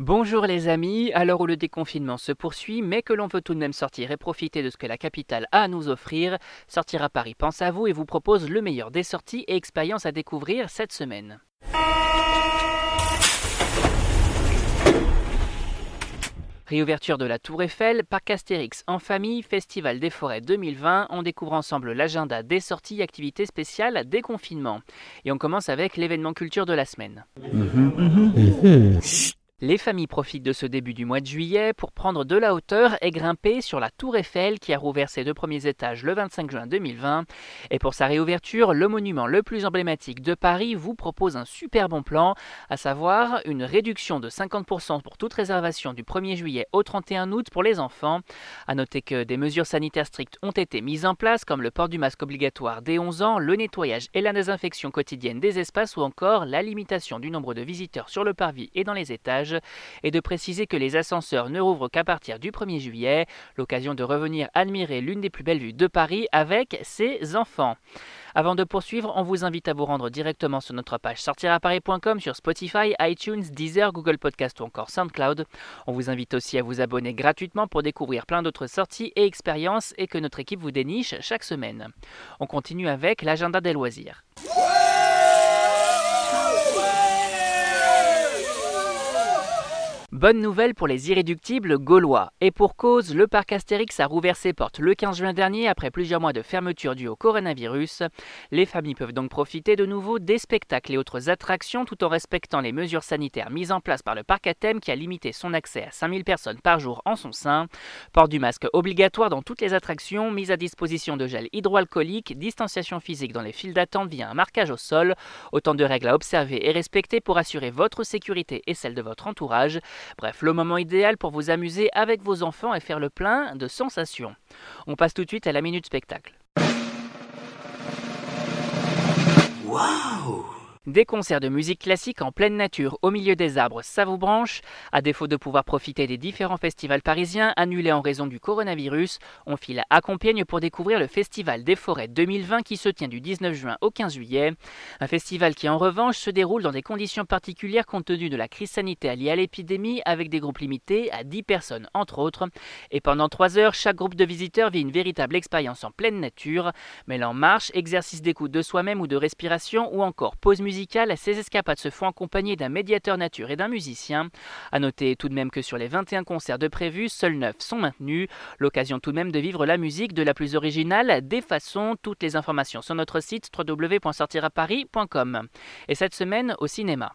Bonjour les amis, à l'heure où le déconfinement se poursuit, mais que l'on veut tout de même sortir et profiter de ce que la capitale a à nous offrir, Sortir à Paris pense à vous et vous propose le meilleur des sorties et expériences à découvrir cette semaine. Réouverture de la Tour Eiffel, Parc Astérix en famille, Festival des Forêts 2020, on découvre ensemble l'agenda des sorties et activités spéciales déconfinement. Et on commence avec l'événement culture de la semaine. Les familles profitent de ce début du mois de juillet pour prendre de la hauteur et grimper sur la Tour Eiffel qui a rouvert ses deux premiers étages le 25 juin 2020. Et pour sa réouverture, le monument le plus emblématique de Paris vous propose un super bon plan, à savoir une réduction de 50% pour toute réservation du 1er juillet au 31 août pour les enfants. A noter que des mesures sanitaires strictes ont été mises en place comme le port du masque obligatoire dès 11 ans, le nettoyage et la désinfection quotidienne des espaces ou encore la limitation du nombre de visiteurs sur le parvis et dans les étages et de préciser que les ascenseurs ne rouvrent qu'à partir du 1er juillet, l'occasion de revenir admirer l'une des plus belles vues de Paris avec ses enfants. Avant de poursuivre, on vous invite à vous rendre directement sur notre page sortiraparis.com sur Spotify, iTunes, Deezer, Google Podcast ou encore SoundCloud. On vous invite aussi à vous abonner gratuitement pour découvrir plein d'autres sorties et expériences et que notre équipe vous déniche chaque semaine. On continue avec l'agenda des loisirs. Bonne nouvelle pour les irréductibles gaulois. Et pour cause, le parc Astérix a rouvert ses portes le 15 juin dernier après plusieurs mois de fermeture due au coronavirus. Les familles peuvent donc profiter de nouveau des spectacles et autres attractions tout en respectant les mesures sanitaires mises en place par le parc à thème qui a limité son accès à 5000 personnes par jour en son sein. Port du masque obligatoire dans toutes les attractions, mise à disposition de gel hydroalcoolique, distanciation physique dans les files d'attente via un marquage au sol. Autant de règles à observer et respecter pour assurer votre sécurité et celle de votre entourage. Bref, le moment idéal pour vous amuser avec vos enfants et faire le plein de sensations. On passe tout de suite à la minute spectacle. Waouh des concerts de musique classique en pleine nature, au milieu des arbres, ça vous branche? À défaut de pouvoir profiter des différents festivals parisiens annulés en raison du coronavirus, on file à Compiègne pour découvrir le Festival des Forêts 2020 qui se tient du 19 juin au 15 juillet. Un festival qui en revanche se déroule dans des conditions particulières compte tenu de la crise sanitaire liée à l'épidémie avec des groupes limités à 10 personnes entre autres. Et pendant 3 heures, chaque groupe de visiteurs vit une véritable expérience en pleine nature, mêlant marche, exercice d'écoute de soi-même ou de respiration ou encore pause musicale ces escapades se font accompagner d'un médiateur nature et d'un musicien. A noter tout de même que sur les 21 concerts de prévus, seuls 9 sont maintenus. L'occasion tout de même de vivre la musique de la plus originale des façons. Toutes les informations sur notre site www.sortiraparis.com. Et cette semaine au cinéma.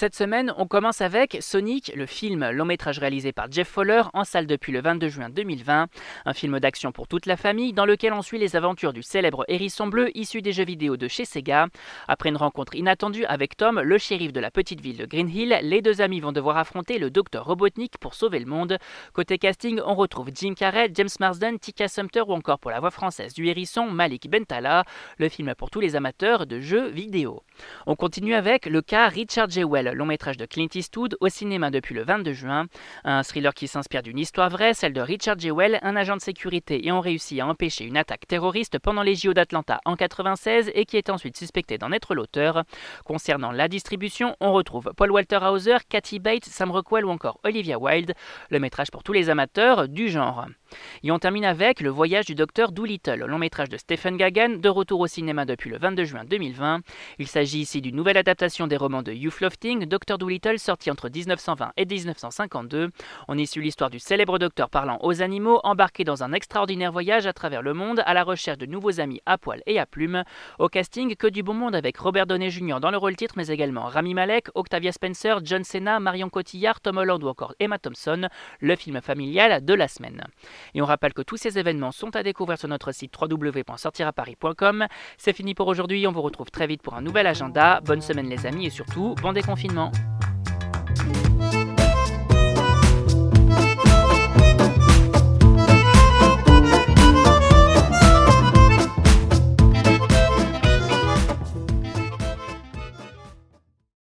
Cette semaine, on commence avec Sonic, le film long métrage réalisé par Jeff Fowler en salle depuis le 22 juin 2020. Un film d'action pour toute la famille dans lequel on suit les aventures du célèbre hérisson bleu issu des jeux vidéo de chez Sega. Après une rencontre inattendue avec Tom, le shérif de la petite ville de Green Hill, les deux amis vont devoir affronter le docteur Robotnik pour sauver le monde. Côté casting, on retrouve Jim Carrey, James Marsden, Tika Sumter ou encore pour la voix française du hérisson Malik Bentala. Le film pour tous les amateurs de jeux vidéo. On continue avec le cas Richard J. Long métrage de Clint Eastwood, au cinéma depuis le 22 juin. Un thriller qui s'inspire d'une histoire vraie, celle de Richard Jewell, un agent de sécurité ayant réussi à empêcher une attaque terroriste pendant les JO d'Atlanta en 96 et qui est ensuite suspecté d'en être l'auteur. Concernant la distribution, on retrouve Paul Walter Hauser, Kathy Bates, Sam Rockwell ou encore Olivia Wilde, le métrage pour tous les amateurs du genre. Et on termine avec Le voyage du docteur Doolittle, long métrage de Stephen Gagan, de retour au cinéma depuis le 22 juin 2020. Il s'agit ici d'une nouvelle adaptation des romans de Hugh Lofting, Docteur Doolittle, sorti entre 1920 et 1952. On y suit l'histoire du célèbre docteur parlant aux animaux, embarqué dans un extraordinaire voyage à travers le monde à la recherche de nouveaux amis à poil et à plumes. Au casting, que du bon monde avec Robert Downey Jr. dans le rôle titre, mais également Rami Malek, Octavia Spencer, John Cena, Marion Cotillard, Tom Holland ou encore Emma Thompson, le film familial de la semaine. Et on rappelle que tous ces événements sont à découvrir sur notre site www.sortiraparis.com. C'est fini pour aujourd'hui, on vous retrouve très vite pour un nouvel agenda. Bonne semaine les amis et surtout, bon déconfinement confinement.